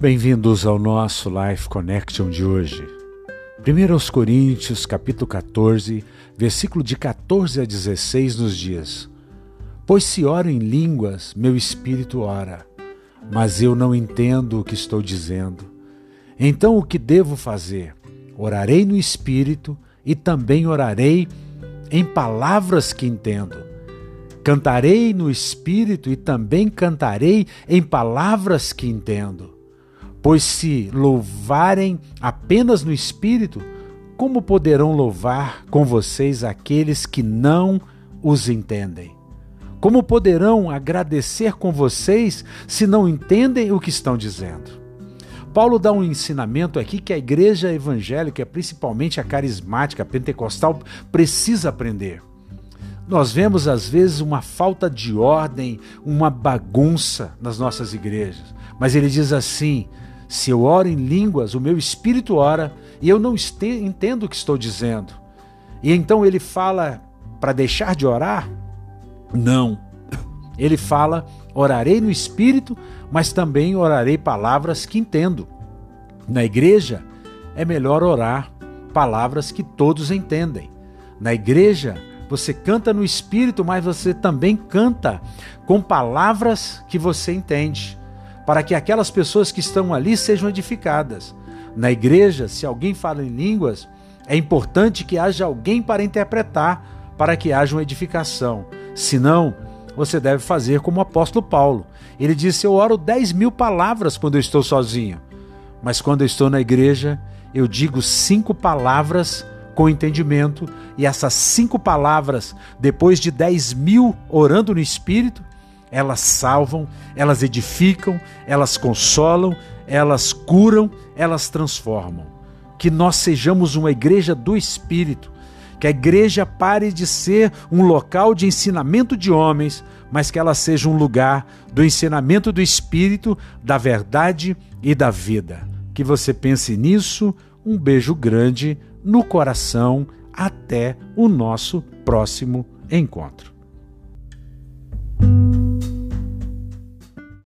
Bem-vindos ao nosso Life Connection de hoje. 1 Coríntios, capítulo 14, versículo de 14 a 16 nos diz: Pois se oro em línguas, meu espírito ora, mas eu não entendo o que estou dizendo. Então o que devo fazer? Orarei no espírito e também orarei em palavras que entendo. Cantarei no espírito e também cantarei em palavras que entendo. Pois se louvarem apenas no espírito, como poderão louvar com vocês aqueles que não os entendem? Como poderão agradecer com vocês se não entendem o que estão dizendo? Paulo dá um ensinamento aqui que a igreja evangélica, principalmente a carismática, a pentecostal, precisa aprender. Nós vemos às vezes uma falta de ordem, uma bagunça nas nossas igrejas. Mas ele diz assim: se eu oro em línguas, o meu espírito ora e eu não entendo o que estou dizendo. E então ele fala para deixar de orar? Não. Ele fala: orarei no espírito, mas também orarei palavras que entendo. Na igreja é melhor orar palavras que todos entendem. Na igreja você canta no espírito, mas você também canta com palavras que você entende para que aquelas pessoas que estão ali sejam edificadas. Na igreja, se alguém fala em línguas, é importante que haja alguém para interpretar, para que haja uma edificação. Senão, você deve fazer como o apóstolo Paulo. Ele disse: Eu oro 10 mil palavras quando eu estou sozinho, mas quando eu estou na igreja, eu digo cinco palavras com entendimento, e essas cinco palavras, depois de 10 mil orando no Espírito, elas salvam, elas edificam, elas consolam, elas curam, elas transformam. Que nós sejamos uma igreja do Espírito, que a igreja pare de ser um local de ensinamento de homens, mas que ela seja um lugar do ensinamento do Espírito, da verdade e da vida. Que você pense nisso. Um beijo grande no coração. Até o nosso próximo encontro.